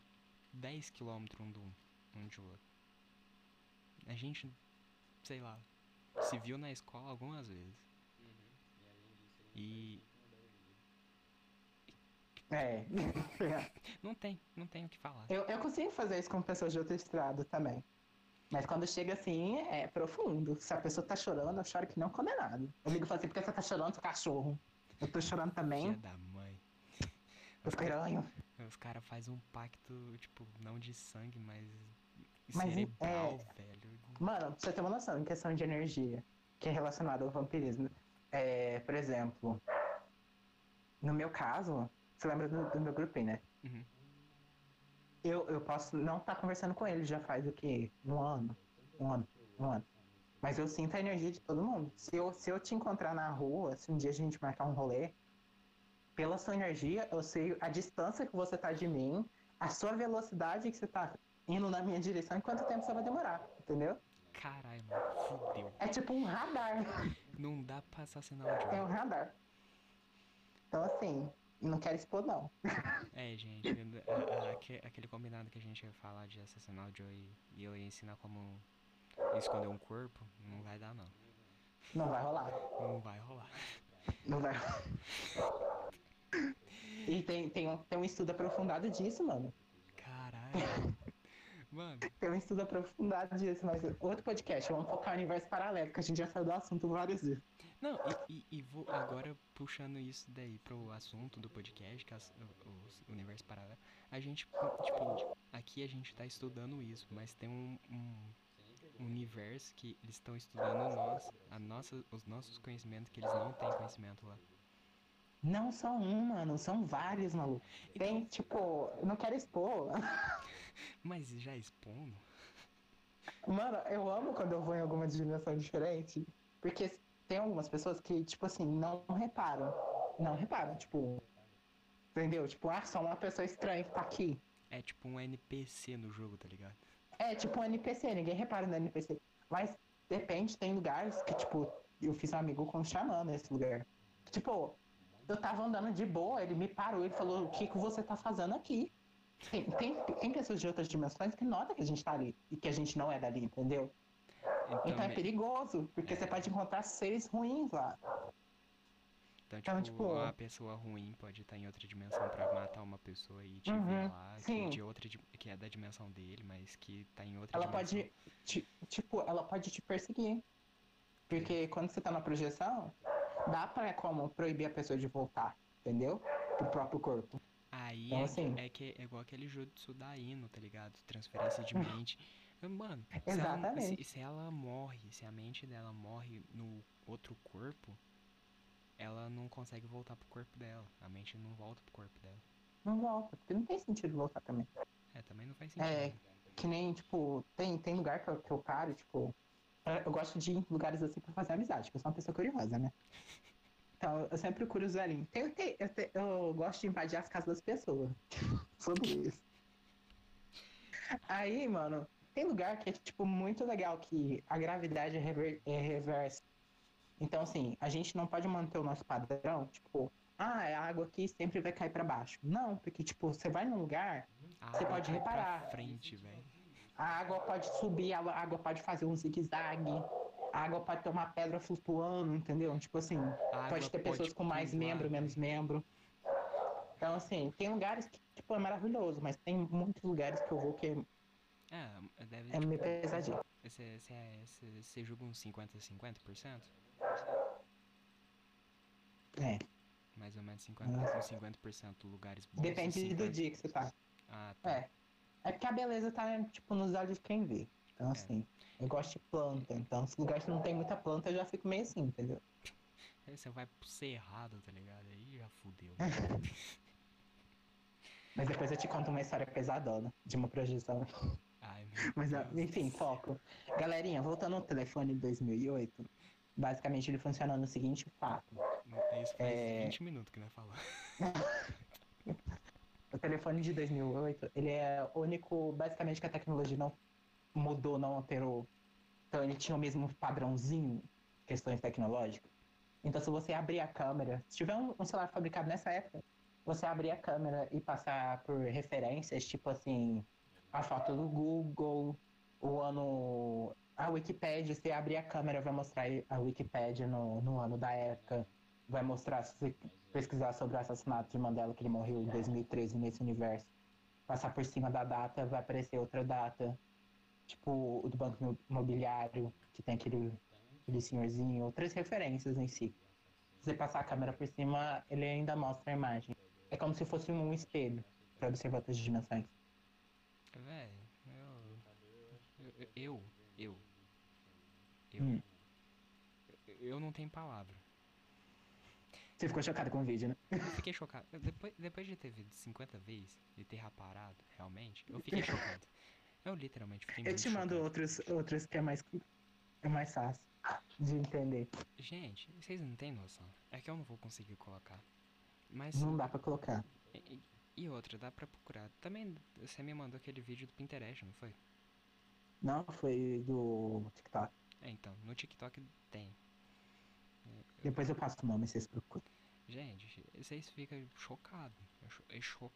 10km um do um de outro. A gente, sei lá, se viu na escola algumas vezes. E É. não tem, não tem o que falar. eu, eu consigo fazer isso com pessoas de outro estado também. Mas quando chega assim, é profundo. Se a pessoa tá chorando, eu choro que não condenado. Eu ligo e falo assim, por que você tá chorando, seu cachorro? Eu tô chorando Filha também, da mãe. eu piranho. Os caras fazem um pacto, tipo, não de sangue, mas, Mas, cerebral, é, velho. Mano, pra você ter uma noção, em questão de energia, que é relacionado ao vampirismo. É, por exemplo, no meu caso, você lembra do, do meu grupinho, né? Uhum. Eu, eu posso não estar conversando com ele já faz o quê? Um ano? Um ano? Um ano. Mas eu sinto a energia de todo mundo. Se eu, se eu te encontrar na rua, se um dia a gente marcar um rolê, pela sua energia, eu sei a distância que você tá de mim, a sua velocidade que você tá indo na minha direção e quanto tempo você vai demorar, entendeu? Caralho, mano, fudeu. É tipo um radar. Não dá pra passar sinal de É um radar. Então, assim, não quero expor, não. É, gente, a- a- aque- aquele combinado que a gente ia falar de assassinar o Joey e eu ia ensinar como esconder um corpo, não vai dar não. Não vai rolar. Não vai rolar. Não vai rolar. E tem, tem, um, tem um estudo aprofundado disso, mano. Caralho. Mano, Tem um estudo aprofundado disso, mas outro podcast, vamos focar no universo paralelo, que a gente já saiu do assunto várias vezes. não, e, e- e vou agora puxando isso daí pro assunto do podcast, que é o, o universo paralelo, a gente, tipo, aqui a gente tá estudando isso, mas tem um, um universo que eles estão estudando nós, a nossa, os nossos conhecimentos que eles não têm conhecimento lá. Não só um, mano, são vários, maluco. Tem, tipo, eu não quero expor. Mas já expondo? Mano, eu amo quando eu vou em alguma dimensão diferente, porque tem algumas pessoas que, tipo assim, não reparam. Não reparam, tipo. Entendeu? Tipo, ah, só uma pessoa estranha que tá aqui. É tipo um NPC no jogo, tá ligado? É tipo um NPC, ninguém repara no NPC. Mas depende, tem lugares que, tipo, eu fiz um amigo com o Xamã nesse lugar. Tipo, eu tava andando de boa, ele me parou, ele falou, o que, que você tá fazendo aqui? Tem, tem, tem pessoas de outras dimensões que notam que a gente tá ali e que a gente não é dali, entendeu? Então é me- perigoso, porque você pode encontrar seres ruins lá. Então, Então, tipo, tipo- uma pessoa ruim pode estar em outra dimensão pra matar uma pessoa e te Uhum, ver lá, que, sim. de outra, que é da dimensão dele, mas que tá em outra Ela dimensão. pode, te- tipo, ela pode te perseguir. Porque quando você tá na projeção, dá pra como proibir a pessoa de voltar, entendeu? Pro próprio corpo. Aí Então, é, assim- é que é igual aquele jutsu da Ino, tá ligado? Transferência de mente. Mano, se ela, Exatamente. se, se ela morre, se a mente dela morre no outro corpo, ela não consegue voltar pro corpo dela. A mente não volta pro corpo dela. Não volta, porque não tem sentido voltar também. É, também não faz sentido. É, que nem, tipo, tem, tem lugar que eu, que eu paro, tipo. eu- Eu gosto de ir em lugares assim pra fazer amizade, porque eu sou uma pessoa curiosa, né? Então, eu sempre procuro os velhinhos. Tem, tem, eu, eu gosto de invadir as casas das pessoas. Sobre isso. Aí, mano, tem lugar que é, tipo, muito legal, que a gravidade é, rever, é reversa. Então, assim, a gente não pode manter o nosso padrão, tipo, ah, a água aqui sempre vai cair pra baixo. Não, porque, tipo, você vai num lugar, A você pode cai pra reparar. frente, velho. a água pode subir, a água pode fazer um zigue-zague, a água pode ter uma pedra flutuando, entendeu? Tipo assim, A pode ter pessoas com mais pular, membro, menos membro. Então, assim, tem lugares que, tipo, é maravilhoso, mas tem muitos lugares que eu vou que é, É, deve, é meio pesadinho. Você, você, é- você, você julga uns 50, 50%? É, Mais ou menos 50, Nossa. uns 50% lugares bons. depende uns do 50 dia que você tá. Ah, tá. É. É porque a beleza tá, tipo, nos olhos de quem vê. Então, assim, eu gosto de planta. Então, se lugar que não tem muita planta, eu já fico meio assim, entendeu? Aí você vai pro cerrado, tá ligado? Aí já fudeu. Mas depois eu te conto uma história pesadona de uma projeção. Ai, Mas, ah, Deus. enfim, foco. Galerinha, voltando ao telefone de 2008, basicamente ele funciona no seguinte fato. Isso faz É. 20 minutos que nós falamos. O telefone de 2008, ele é único, basicamente, que a tecnologia não mudou, não alterou. Então ele tinha o mesmo padrãozinho, questões tecnológicas. Então se você abrir a câmera, se tiver um, um celular fabricado nessa época, você abrir a câmera e passar por referências, tipo assim, a foto do Google, o ano... A Wikipédia, se abrir a câmera, vai mostrar a Wikipédia no, no ano da época. Vai mostrar, se você pesquisar sobre o assassinato de Mandela, que ele morreu em 2013 nesse universo. Passar por cima da data, vai aparecer outra data. Tipo, o do Banco Imo- Imobiliário, que tem aquele, aquele senhorzinho, outras referências em si. Se você passar a câmera por cima, ele ainda mostra a imagem. É como se fosse um espelho para observar outras dimensões. Véi, eu. Eu. Eu. Hum. eu não tenho palavra. Você ficou chocado com o vídeo, né? Eu fiquei chocado. Eu- Depois, depois de ter visto 50 vezes e ter reparado, realmente, eu fiquei chocado. Eu literalmente fiquei Eu te mando chocado. outros, outros que é mais, é mais fácil de entender. Gente, vocês não têm noção. É que eu não vou conseguir colocar. Mas. Não dá pra colocar. E, e outra, dá pra procurar. Também você me mandou aquele vídeo do Pinterest, não foi? Não, foi do TikTok. É, então, no TikTok tem. Depois eu passo o nome, vocês procuram. Gente, vocês ficam chocados. É cho- É cho...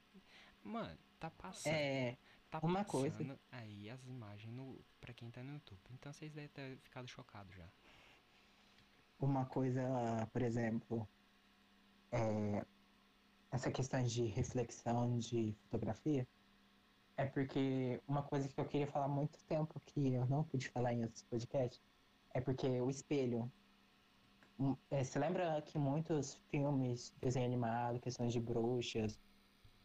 Mano, tá passando. É, tá uma passando coisa. aí as imagens no, pra quem tá no YouTube. Então vocês devem ter ficado chocados já. uma coisa, por exemplo, é, essa questão de reflexão de fotografia, é porque uma coisa que eu queria falar há muito tempo que eu não pude falar em outros podcasts, é porque o espelho. um, é, você lembra que muitos filmes, desenho animado, questões de bruxas,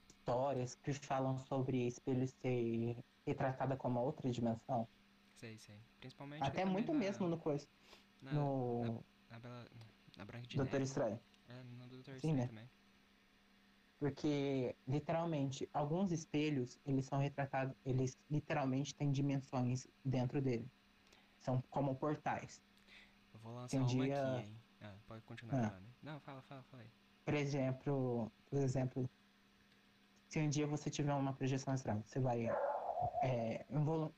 histórias que falam sobre espelho ser retratada como outra dimensão? Sei, sei. Principalmente Até muito na- mesmo no coisa, na, no na, Bela- na Branca de Doutor Neve. Estranho. É, no Doutor Sim, Estranho né? também. Porque, literalmente, alguns espelhos, eles são retratados, eles literalmente têm dimensões dentro dele. São como portais. Eu vou lançar um dia- aqui, hein? Ah, pode continuar Ah. Não, fala, fala, fala aí. Por exemplo, por exemplo, se um dia você tiver uma projeção astral, você vai. É,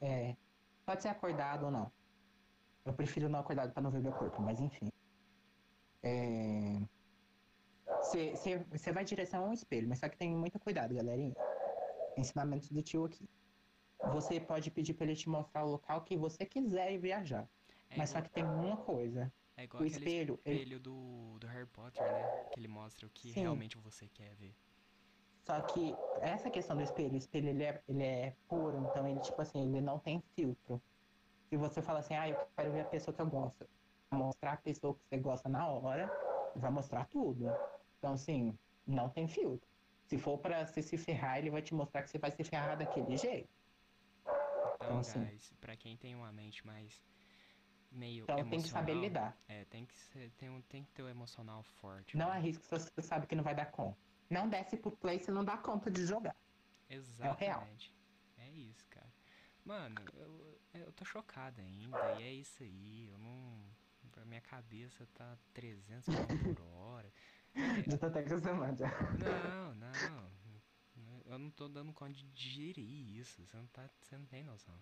é, pode ser acordado ou não. Eu prefiro não acordado para não ver meu corpo, mas enfim. É, Você vai em direção um espelho, mas só que tem muito cuidado, galerinha. Ensinamentos do tio aqui. Você pode pedir para ele te mostrar o local que você quiser ir viajar. É Mas só igual, que tem uma coisa. é igual O aquele espelho, ele- espelho do, do Harry Potter, né? Que ele mostra o que Sim. realmente você quer ver. Só que essa questão do espelho, o espelho ele é, ele é puro, então ele, tipo assim, ele não tem filtro. Se você fala assim, ah, eu quero ver a pessoa que eu gosto, mostrar a pessoa que você gosta na hora, vai mostrar tudo. Então, assim, não tem filtro. Se for pra você se ferrar, ele vai te mostrar que você vai se ferrar daquele jeito. Então, Então, assim- guys, pra quem tem uma mente mais meio Então tem que saber lidar. É, tem que, ser, tem, um, tem que ter o emocional forte. Não né? arrisque se você sabe que não vai dar conta. Não desce pro play se não dá conta de jogar. Exatamente. É, isso, cara. Mano, eu, eu tô chocado ainda, e é isso aí. Eu não. Minha cabeça tá 300 km por hora. Até acostumado já. Não, não. Eu não tô dando conta de digerir isso. Você não, tá, você não tem noção.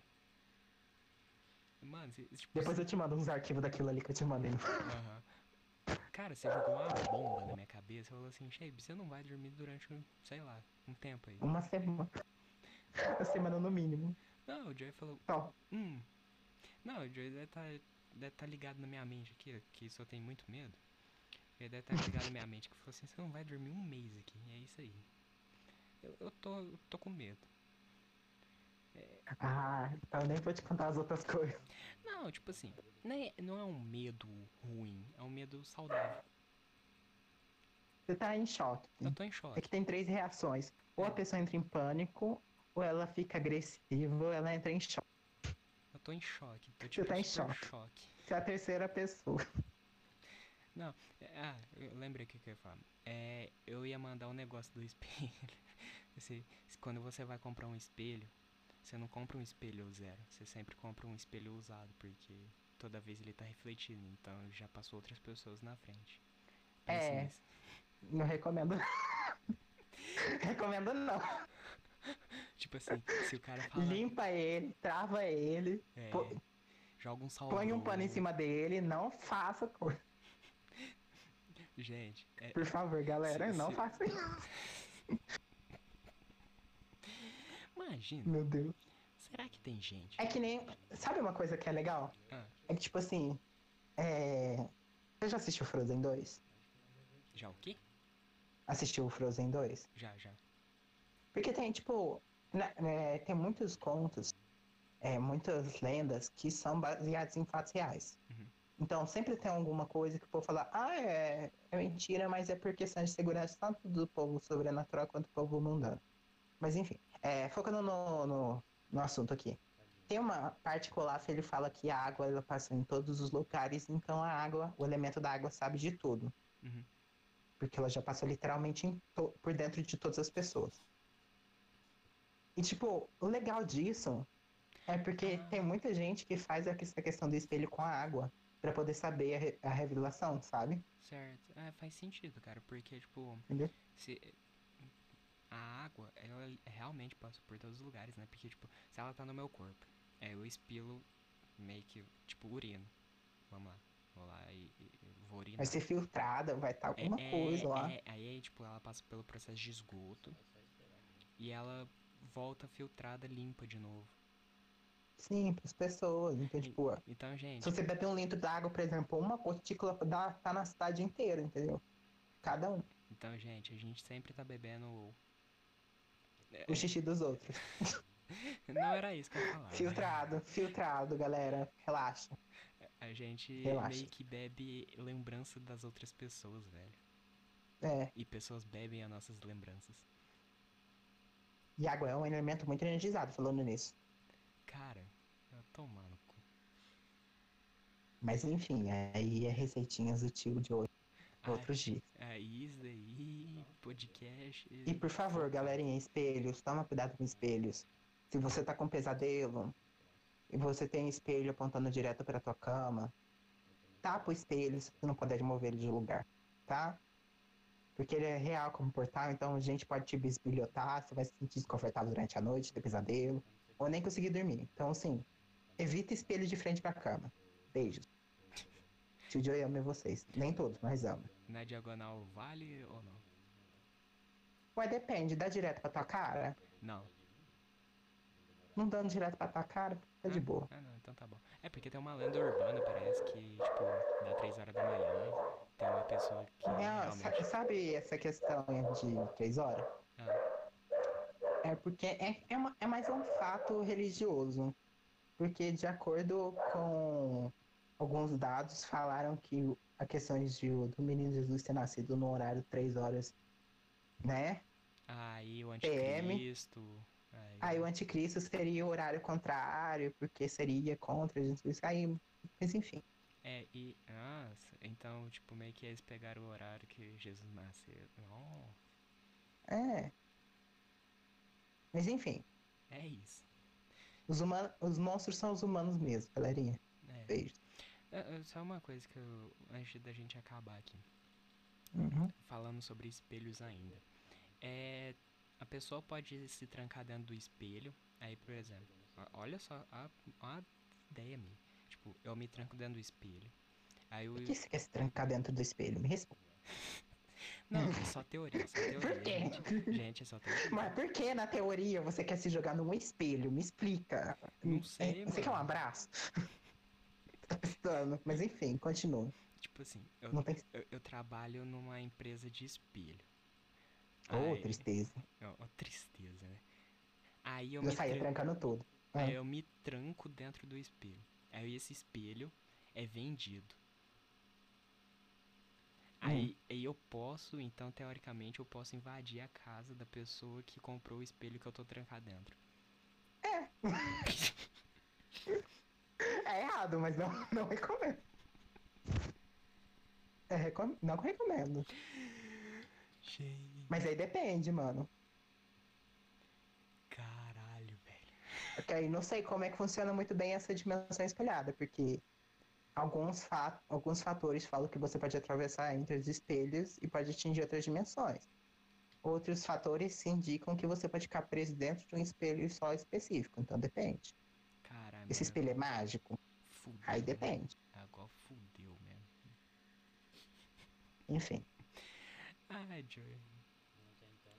Mano, se, tipo, Depois eu te mando uns arquivos daquilo ali que eu te mandei. Aham. Cara, você jogou uma bomba na minha cabeça falou assim, Shape, você não vai dormir durante, um, sei lá, um tempo aí. Uma semana. Uma semana no mínimo. Não, o Joey falou, Só. hum. Não, o Joey deve tá, deve tá ligado na minha mente aqui, que só tem muito medo. Ele deve estar tá ligado na minha mente, que falou assim, você não vai dormir um mês aqui, é isso aí. Eu, eu tô, eu tô com medo. Ah, então eu nem vou te contar as outras coisas. Não, tipo assim, não é, não é um medo ruim, é um medo saudável. Você tá em choque. Eu tô em É choque. que tem três reações. Ou a pessoa entra em pânico, ou ela fica agressiva, ou ela entra em choque. Eu tô em choque. Tô tipo tá em choque. choque. Você é a terceira pessoa. Não, é- ah, eu lembrei o que, que eu ia falar. É, eu ia mandar um negócio do espelho. se, se quando você vai comprar um espelho, você não compra um espelho zero, você sempre compra um espelho usado, porque toda vez ele tá refletindo, então já passou outras pessoas na frente. Pense É. nisso. Não recomendo. recomendo não. Tipo assim, se o cara fala. Limpa ele, trava ele, é, pô- joga um sal. põe um pano em cima dele, não faça coisa. Gente, é, Por favor, galera, Se- não se- faça isso. imagina, Meu Deus. será que tem gente? É que nem. Sabe uma coisa que é legal? Ah, É que, tipo assim. É... Você já assistiu Frozen 2? já o quê? Assistiu o Frozen 2? Já, já. Porque tem, tipo. na- é, tem muitos contos, é, muitas lendas que são baseados em fatos reais. Então sempre tem alguma coisa que o povo fala, ah, é, é mentira, mas é por questão de segurança tanto do povo sobrenatural quanto do povo mundano. Mas enfim, é, focando no, no, no assunto aqui. Tem uma parte que o Olaf ele fala que a água ela passa em todos os lugares, então a água, o elemento da água sabe de tudo. Uhum. Porque ela já passou literalmente por dentro de todas as pessoas. E tipo, o legal disso é porque Ah. tem muita gente que faz essa questão do espelho com a água pra poder saber a, re- a revelação, sabe? Certo. É, faz sentido, cara, porque, tipo, Entendeu? se a água, ela realmente passa por todos os lugares, né? Porque, tipo, se ela tá no meu corpo, é, eu espilo meio que, tipo, urino. Vamos lá. Vou lá e, e- vou urinar. Vai ser filtrada, vai estar É- alguma é- coisa lá. é, aí, tipo, ela passa pelo processo de esgoto e ela volta filtrada, limpa de novo. Sim, pras pessoas. Então, tipo, Então, gente, se você beber um litro d'água, por exemplo, uma gotícula dá, tá na cidade inteira, entendeu? Cada um. então, gente, a gente sempre tá bebendo. É, O xixi dos outros. Não era isso que eu ia falar. né? Filtrado, filtrado, galera. Relaxa. A gente Relaxa. meio que bebe lembrança das outras pessoas, velho. É. E pessoas bebem as nossas lembranças. E água é um elemento muito energizado, falando nisso. Cara, eu tô mano. cu. Mas enfim, aí é receitinhas do tio de hoje. Ah, Outros dias. É isso aí, podcast. E por favor, galerinha, espelhos, toma cuidado com espelhos. Se você tá com pesadelo e você tem espelho apontando direto pra tua cama, tapa o espelho se você não puder mover ele de lugar, tá? Porque ele é real como portal, então a gente pode te bisbilhotar, você vai se sentir desconfortável durante a noite, ter pesadelo, ou nem conseguir dormir. Então, assim, evita espelho de frente pra cama. Beijos. Tio Joey ama vocês. Nem todos, mas ama. Na diagonal vale ou não? Ué, depende, dá direto pra tua cara? Não. Não dando direto pra tua cara, tá de Ah, boa. Ah, não, então tá bom. É porque tem uma lenda urbana, parece que, tipo, dá 3 horas da manhã, tem uma pessoa que É, realmente. sabe essa questão de três horas? Ah, É porque é, é, uma- é mais um fato religioso. Porque de acordo com alguns dados, falaram que a questão de, do menino Jesus ter nascido no horário três horas, né? aí o PM. anticristo. Aí, Aí o anticristo seria o horário contrário, porque seria contra Jesus. Aí, mas enfim. É, e. Nossa, então, tipo, meio que eles pegaram o horário que Jesus nasceu. É. Mas enfim, é isso. os, humanos, os monstros são os humanos mesmo, galerinha. É. Beijo. É, é, Só uma coisa que eu. Antes da gente acabar aqui. Uhum. falando sobre espelhos ainda. É, a pessoa pode se trancar dentro do espelho. Aí, por exemplo, olha só a, a ideia minha. Tipo, eu me tranco dentro do espelho. Aí eu. Por que você quer se trancar dentro do espelho? Me responde. Não, é só teoria, só teoria. Por quê? Gente, gente, é só teoria. Mas por que na teoria você quer se jogar num espelho? Me explica. Não sei, É, Você quer um abraço? tá precisando. Mas enfim, continua. Tipo assim, eu, Não tem. eu, eu trabalho numa empresa de espelho. Aí- tristeza. ó, tristeza, né? Aí eu Eu me saía tran- trancando tudo. Aí Ah. eu me tranco dentro do espelho. Aí esse espelho é vendido. Hum. Aí, aí eu posso, então, teoricamente, eu posso invadir a casa da pessoa que comprou o espelho que eu tô trancado dentro. É. é errado, mas não, não recomendo. É, recom... Não recomendo. Gente. Mas aí depende, mano. Caralho, velho. Porque aí não sei como é que funciona muito bem essa dimensão espelhada, porque alguns, fa alguns fatores falam que você pode atravessar entre os espelhos e pode atingir outras dimensões. Outros fatores se indicam que você pode ficar preso dentro de um espelho só específico, então depende. Esse espelho é mágico? Fudeu, Aí depende. Agora fudeu mesmo. Enfim, Ai, Joey.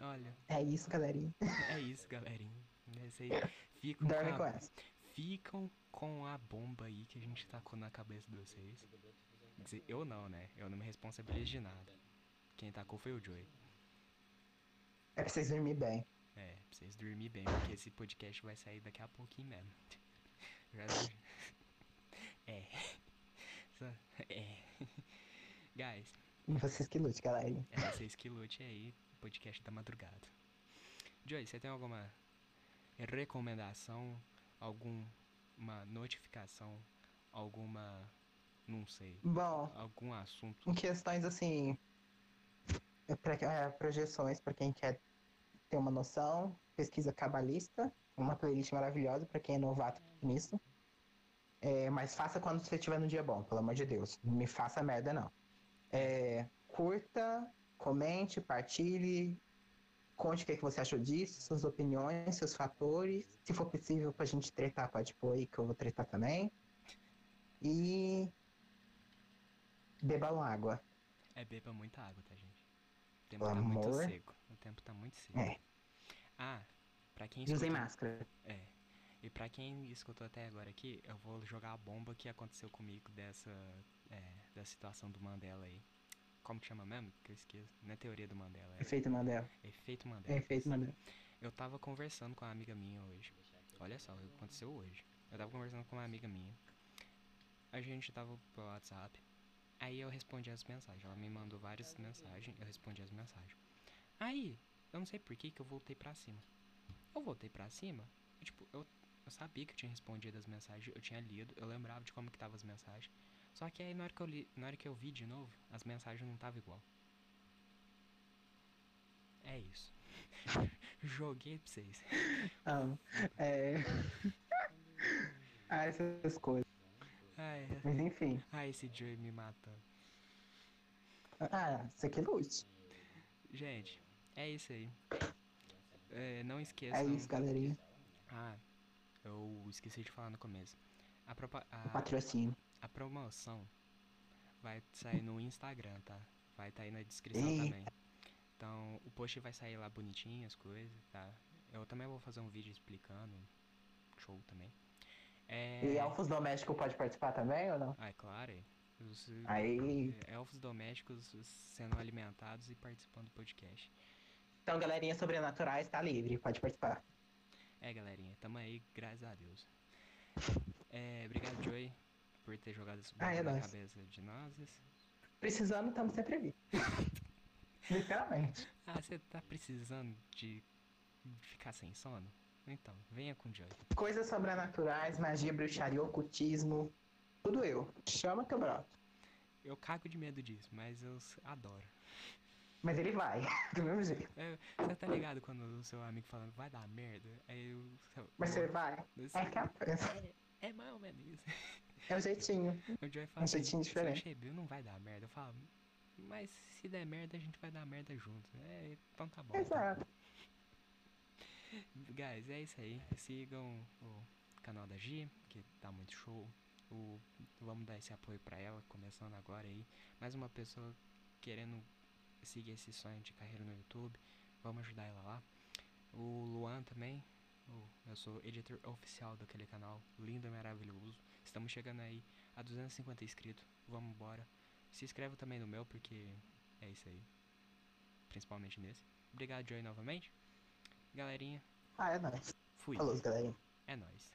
Olha, é isso, galerinha. é isso, galerinha. Esse aí. Dorme com essa. Ficam com a bomba aí que a gente tacou na cabeça de vocês. Dizer, eu não, né? Eu não me responsabilizo de nada. Quem tacou foi o Joey. É pra vocês dormir bem. É, pra vocês dormir bem, porque esse podcast vai sair daqui a pouquinho mesmo. Já... É. É. Guys, Vocês que lute, galerinha. é vocês que lute aí, podcast da madrugada. Joey, você tem alguma recomendação, alguma notificação, alguma. não sei, Bom, algum assunto? em questões assim. é pra- é, projeções para quem quer ter uma noção, pesquisa cabalista, uma playlist maravilhosa para quem é novato nisso. É, mas faça quando você estiver no dia bom, pelo amor de Deus. Não me faça merda, não. É, curta, comente, partilhe, conte o que, é que você achou disso, suas opiniões, seus fatores. Se for possível pra gente tretar, pode pôr aí que eu vou tretar também. E bebam água. É beba muita água, tá, gente? O tempo Pelo tá muito amor. seco. O tempo tá muito seco. É. Ah, pra quem E usem escutou- máscara. É. E pra quem escutou até agora aqui, eu vou jogar a bomba que aconteceu comigo dessa. É, da situação do Mandela aí. Como que chama mesmo? Que eu esqueço. Não é teoria do Mandela, é Efeito Mandela. efeito Mandela. É efeito Mandela. Eu tava conversando com uma amiga minha hoje. Olha só, aconteceu hoje. Eu tava conversando com uma amiga minha. A gente tava pelo WhatsApp. Aí eu respondi as mensagens. Ela me mandou várias mensagens. Eu respondi as mensagens. Aí, eu não sei por que que eu voltei pra cima. Eu voltei pra cima. E, tipo, eu, eu sabia que eu tinha respondido as mensagens. Eu tinha lido. Eu lembrava de como que tava as mensagens. Só que aí na hora que eu, li, na hora que eu vi de novo, as mensagens não estavam igual. É isso. Joguei pra vocês. Ah, é... ah, essas coisas. Ai, Mas enfim. ai, esse Joey me matando. Ah, isso aqui é luz. Gente, é isso aí. É, não É esqueçam. isso, galerinha. Ah, eu esqueci de falar no começo. A, propa- O a, patrocínio. A promoção vai sair no Instagram, tá? Vai estar aí na descrição Eita. também. Então, o post vai sair lá bonitinho, as coisas, tá? Eu também vou fazer um vídeo explicando. Show também. É... E elfos domésticos pode participar também ou não? Ah, é claro. Os, Aí. é, elfos domésticos sendo alimentados e participando do podcast. Então, galerinha sobrenaturais tá livre, pode participar. É, galerinha, tamo aí, graças a Deus. É, obrigado, Joey, por ter jogado esse Ah, é na nóis. cabeça de nós. Precisando, estamos sempre ali. Literalmente. Ah, você tá precisando de ficar sem sono? Então, venha com o Joey. Coisas sobrenaturais, magia, bruxaria, ocultismo. Tudo eu. Chama que eu broto. Eu cago de medo disso, mas eu adoro. Mas ele vai, do mesmo jeito. É, Você tá ligado quando o seu amigo falando vai dar merda? Aí eu. Mas você vai. você- É capaz. é, é mais ou menos isso. É um jeitinho. O Joey fala Um jeitinho "Se diferente." o Chebil não vai dar merda. Eu falo, mas se der merda, a gente vai dar merda junto. É, então tá bom. Exato. Guys, é isso aí. Sigam o canal da Gi, que tá muito show. O, vamos dar esse apoio pra ela, começando agora aí. Mais uma pessoa querendo seguir esse sonho de carreira no YouTube. Vamos ajudar ela lá. O Luan também. Eu sou editor oficial daquele canal. Lindo e maravilhoso. Estamos chegando aí a 250 inscritos. Vamos embora. Se inscreve também no meu, porque é isso aí. Principalmente nesse. Obrigado, Joey, novamente. Galerinha, Ah, é nóis. fui. Falou, galerinha. É nóis.